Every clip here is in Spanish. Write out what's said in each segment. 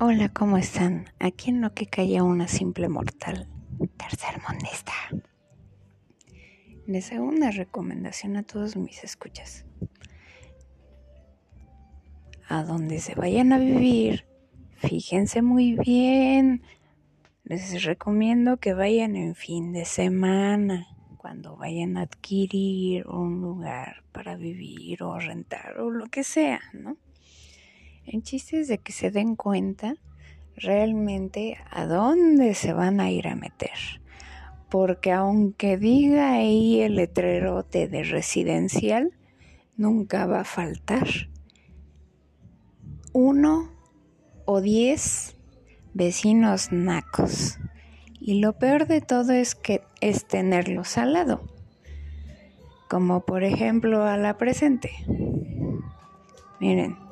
Hola, ¿cómo están? Aquí en lo que calla una simple mortal, tercer mondista. Les hago una recomendación a todos mis escuchas. A donde se vayan a vivir, fíjense muy bien. Les recomiendo que vayan en fin de semana, cuando vayan a adquirir un lugar para vivir o rentar o lo que sea, ¿no? El chiste es de que se den cuenta realmente a dónde se van a ir a meter. Porque aunque diga ahí el letrerote de residencial, nunca va a faltar uno o diez vecinos nacos. Y lo peor de todo es que es tenerlos al lado. Como por ejemplo a la presente. Miren,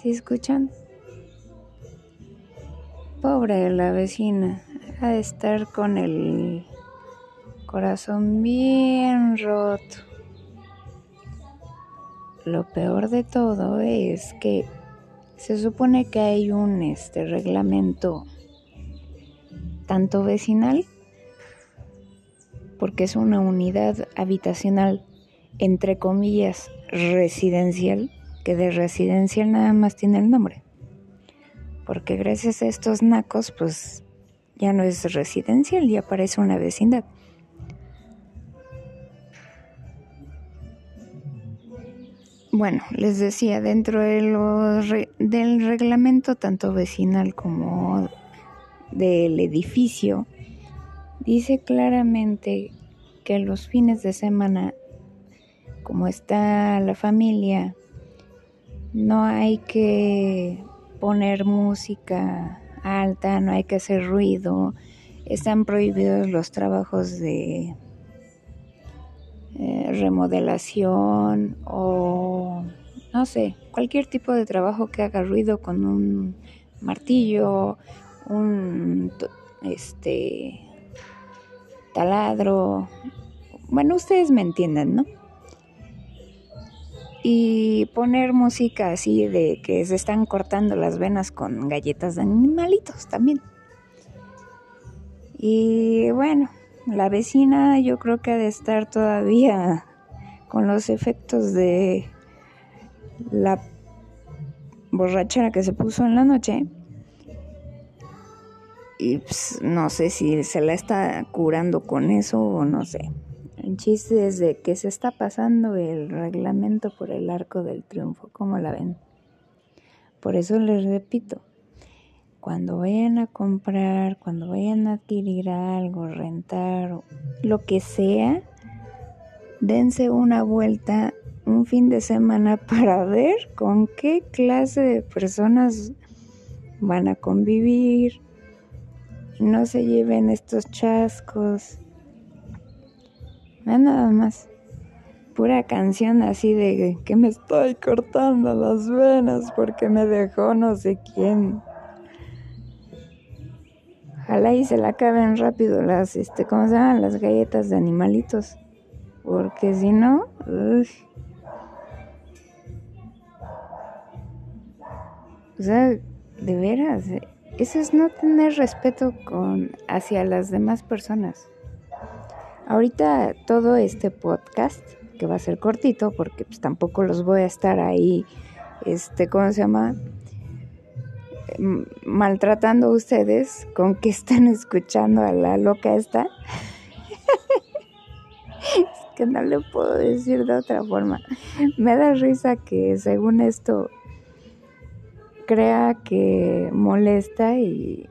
¿Sí escuchan? Pobre la vecina, ha de estar con el corazón bien roto. Lo peor de todo es que se supone que hay un este reglamento tanto vecinal porque es una unidad habitacional entre comillas residencial que de residencial nada más tiene el nombre. Porque gracias a estos nacos, pues ya no es residencial, ya parece una vecindad. Bueno, les decía, dentro de del reglamento tanto vecinal como del edificio, dice claramente que los fines de semana, como está la familia no hay que poner música alta, no hay que hacer ruido, están prohibidos los trabajos de eh, remodelación o no sé, cualquier tipo de trabajo que haga ruido con un martillo, un este taladro. Bueno, ustedes me entienden, ¿no? Y poner música así de que se están cortando las venas con galletas de animalitos también. Y bueno, la vecina yo creo que ha de estar todavía con los efectos de la borrachera que se puso en la noche. Y pues, no sé si se la está curando con eso o no sé. El chiste es de que se está pasando el reglamento por el arco del triunfo, ¿cómo la ven? Por eso les repito, cuando vayan a comprar, cuando vayan a adquirir algo, rentar, lo que sea, dense una vuelta un fin de semana para ver con qué clase de personas van a convivir. No se lleven estos chascos nada más. Pura canción así de que me estoy cortando las venas porque me dejó no sé quién. Ojalá y se la acaben rápido las, este, ¿cómo se llaman? Las galletas de animalitos. Porque si no, O sea, de veras, eso es no tener respeto con hacia las demás personas. Ahorita todo este podcast, que va a ser cortito, porque pues tampoco los voy a estar ahí, este, ¿cómo se llama? maltratando a ustedes con que están escuchando a la loca esta. es que no le puedo decir de otra forma. Me da risa que según esto crea que molesta y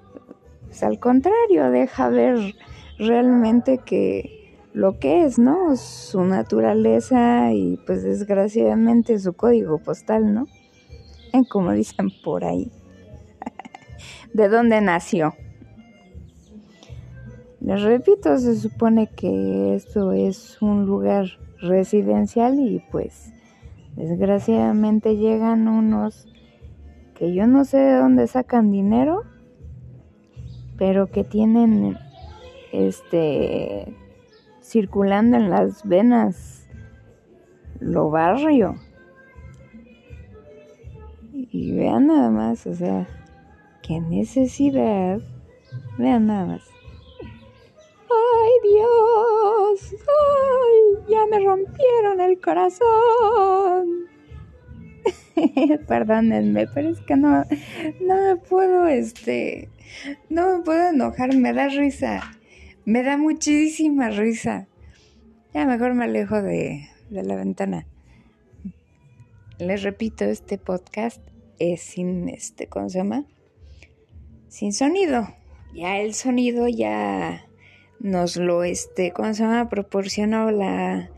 pues, al contrario, deja ver realmente que lo que es, ¿no? Su naturaleza y pues desgraciadamente su código postal, ¿no? Como dicen por ahí. ¿De dónde nació? Les repito, se supone que esto es un lugar residencial y pues desgraciadamente llegan unos que yo no sé de dónde sacan dinero, pero que tienen este circulando en las venas lo barrio. Y vean nada más, o sea, qué necesidad. Vean nada más. ¡Ay, Dios! ¡Ay! Ya me rompieron el corazón. Perdónenme, pero es que no, no me puedo, este, no me puedo enojar, me da risa, me da muchísima risa. Ya mejor me alejo de, de la ventana. Les repito, este podcast es sin, este, ¿cómo se llama? Sin sonido. Ya el sonido ya nos lo, este, ¿cómo se llama? Proporcionó la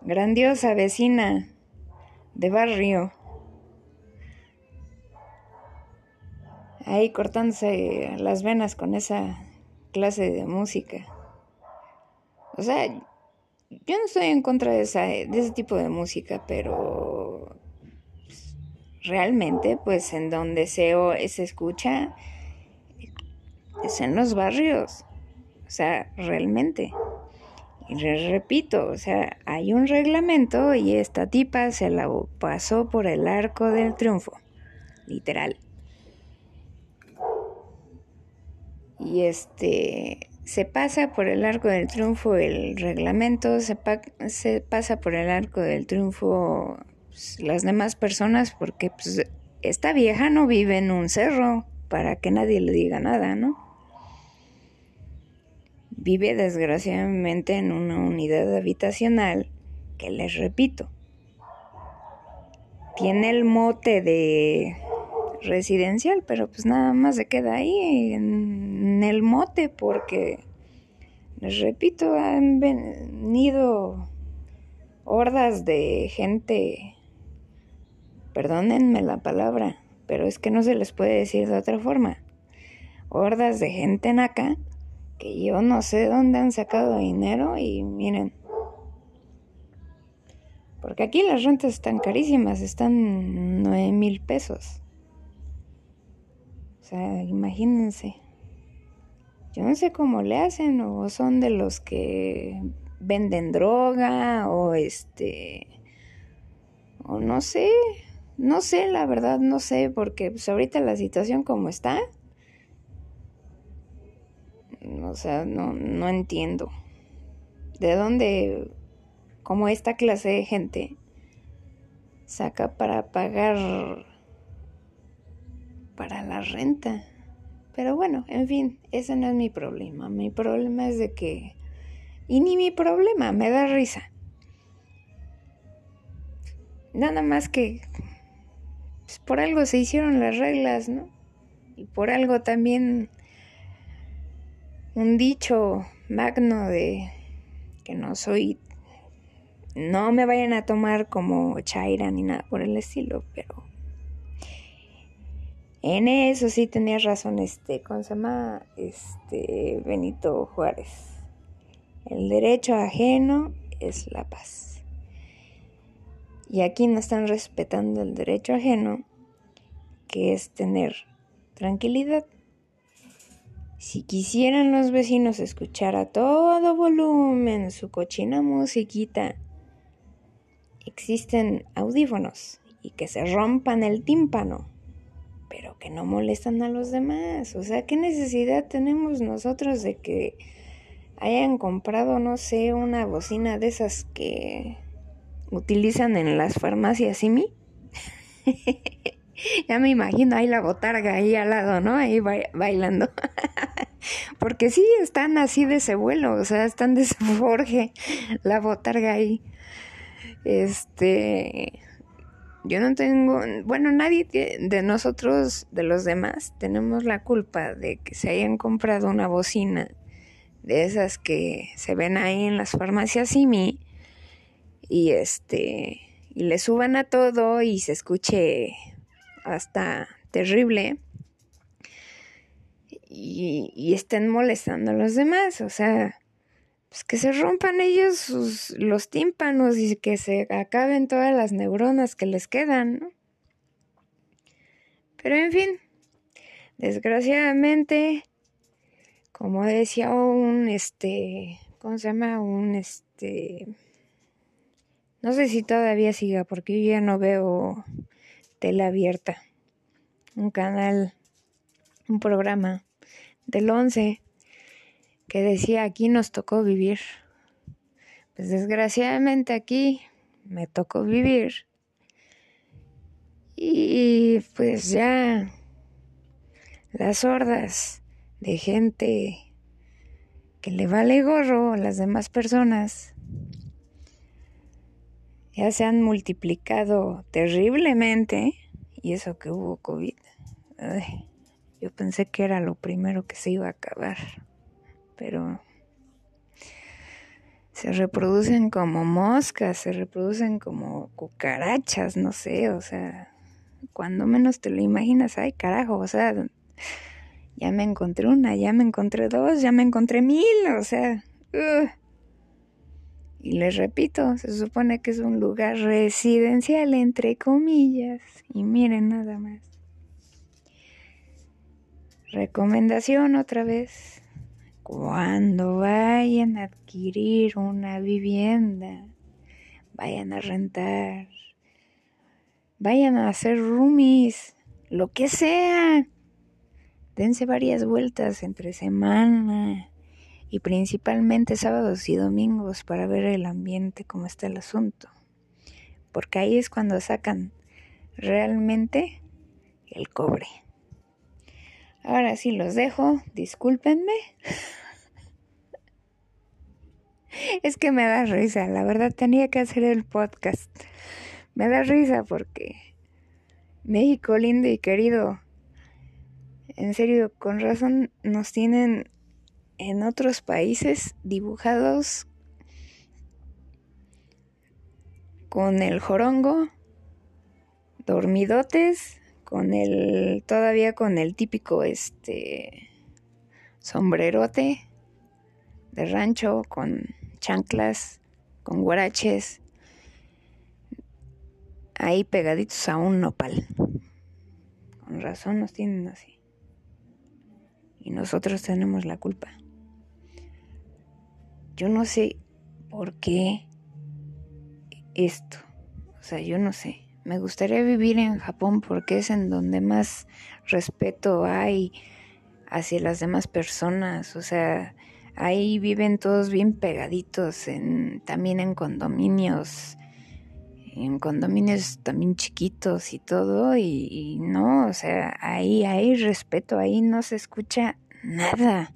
grandiosa vecina de barrio. Ahí cortándose las venas con esa clase de música. O sea, yo no estoy en contra de, esa, de ese tipo de música, pero realmente, pues en donde se, se escucha es en los barrios. O sea, realmente. Y repito, o sea, hay un reglamento y esta tipa se la pasó por el arco del triunfo, literal. Y este, se pasa por el arco del triunfo el reglamento, se, se pasa por el arco del triunfo pues, las demás personas porque pues, esta vieja no vive en un cerro para que nadie le diga nada, ¿no? Vive desgraciadamente en una unidad habitacional que les repito, tiene el mote de residencial, pero pues nada más se queda ahí en el mote porque, les repito, han venido hordas de gente, perdónenme la palabra, pero es que no se les puede decir de otra forma, hordas de gente naca que yo no sé dónde han sacado dinero y miren. Porque aquí las rentas están carísimas, están nueve mil pesos. Sea, imagínense. Yo no sé cómo le hacen, o son de los que venden droga, o este. O no sé. No sé, la verdad, no sé, porque pues ahorita la situación como está, o sea, no, no entiendo. ¿De dónde, como esta clase de gente, saca para pagar para la renta? Pero bueno, en fin, ese no es mi problema. Mi problema es de que... Y ni mi problema, me da risa. Nada más que... Pues por algo se hicieron las reglas, ¿no? Y por algo también un dicho magno de que no soy, no me vayan a tomar como Chaira ni nada por el estilo, pero en eso sí tenías razón, este, ¿cómo se llama? Este, Benito Juárez. El derecho ajeno es la paz. Y aquí no están respetando el derecho ajeno, que es tener tranquilidad. Si quisieran los vecinos escuchar a todo volumen su cochina musiquita, existen audífonos y que se rompan el tímpano, pero que no molestan a los demás. O sea, ¿qué necesidad tenemos nosotros de que hayan comprado, no sé, una bocina de esas que utilizan en las farmacias mí? ya me imagino ahí la botarga ahí al lado, ¿no? Ahí bailando. Porque sí, están así de ese vuelo, o sea, están de ese forje, la botarga ahí. Este, yo no tengo, bueno, nadie de nosotros, de los demás, tenemos la culpa de que se hayan comprado una bocina de esas que se ven ahí en las farmacias Simi y este, y le suban a todo y se escuche hasta terrible y, estén molestando a los demás. O sea, pues que se rompan ellos sus, los tímpanos y que se acaben todas las neuronas que les quedan, ¿no? Pero en fin, desgraciadamente, como decía un, este, ¿cómo se llama? Un, este, no sé si todavía siga porque yo ya no veo tele abierta, un canal, un programa del 11 que decía aquí nos tocó vivir. Pues desgraciadamente aquí me tocó vivir. Y pues ya las hordas de gente que le vale gorro a las demás personas ya se han multiplicado terriblemente y eso que hubo COVID. yo pensé que era lo primero que se iba a acabar, pero se reproducen como moscas, se reproducen como cucarachas, no sé, o sea, cuando menos te lo imaginas, ay carajo, o sea, ya me encontré una, ya me encontré dos, ya me encontré mil, o sea, y les repito, se supone que es un lugar residencial, entre comillas. Y miren nada más. Recomendación otra vez. Cuando vayan a adquirir una vivienda, vayan a rentar, vayan a hacer roomies, lo que sea. Dense varias vueltas entre semana y principalmente sábados y domingos para ver el ambiente, cómo está el asunto. Porque ahí es cuando sacan realmente el cobre. Ahora sí los dejo, discúlpenme. es que me da risa, la verdad tenía que hacer el podcast. Me da risa porque México lindo y querido, en serio, con razón nos tienen en otros países dibujados con el jorongo, dormidotes, con el todavía con el típico este sombrerote de rancho con chanclas, con guaraches, ahí pegaditos a un nopal. Con razón nos tienen así. Y nosotros tenemos la culpa. Yo no sé por qué esto. O sea, yo no sé. Me gustaría vivir en Japón porque es en donde más respeto hay hacia las demás personas. O sea, ahí viven todos bien pegaditos, en, también en condominios, en condominios también chiquitos y todo. Y, no, o sea, ahí hay respeto, ahí no se escucha nada.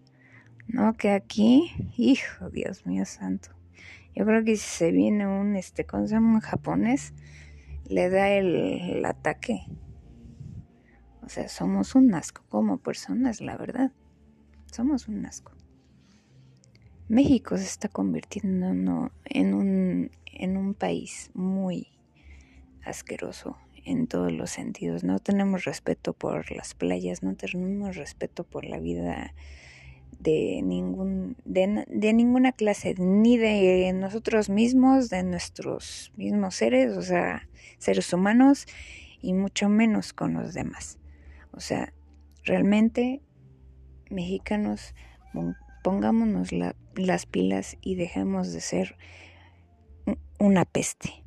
No, que aquí, hijo, Dios mío santo. Yo creo que si se viene un, este, ¿cómo se llama? Un japonés, le da el, ataque. O sea, somos un asco como personas, la verdad. Somos un asco. México se está convirtiendo en un, en un país muy asqueroso en todos los sentidos. No tenemos respeto por las playas, no tenemos respeto por la vida de, ningún, de, ninguna clase, ni de nosotros mismos, de nuestros mismos seres, o sea, seres humanos, y mucho menos con los demás. O sea, realmente, mexicanos, pongámonos las pilas y dejemos de ser una peste.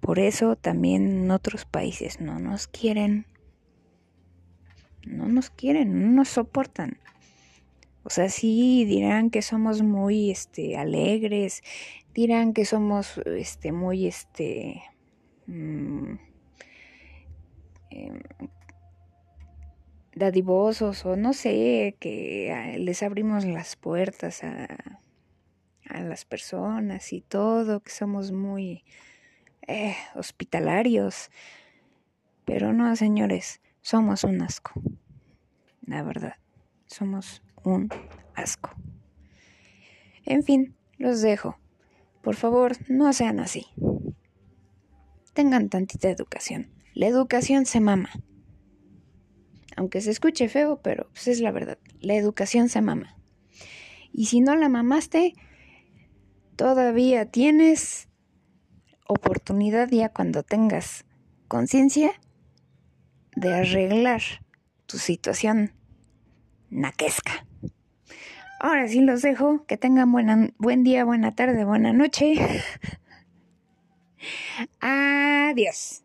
Por eso también en otros países no nos quieren, no nos quieren, no nos soportan. O sea, sí dirán que somos muy este alegres, dirán que somos este muy este mm, em, dadivosos o no sé, que ah, les abrimos las puertas a, las personas y todo, que somos muy eh, hospitalarios. Pero no, señores, somos un asco. La verdad, somos un asco. En fin, los dejo. Por favor, no sean así. Tengan tantita educación. La educación se mama. Aunque se escuche feo, pero pues es la verdad. La educación se mama. Y si no la mamaste, todavía tienes oportunidad ya cuando tengas conciencia de arreglar tu situación naquesca. Ahora sí los dejo. Que tengan buen día, buena tarde, buena noche. Adiós.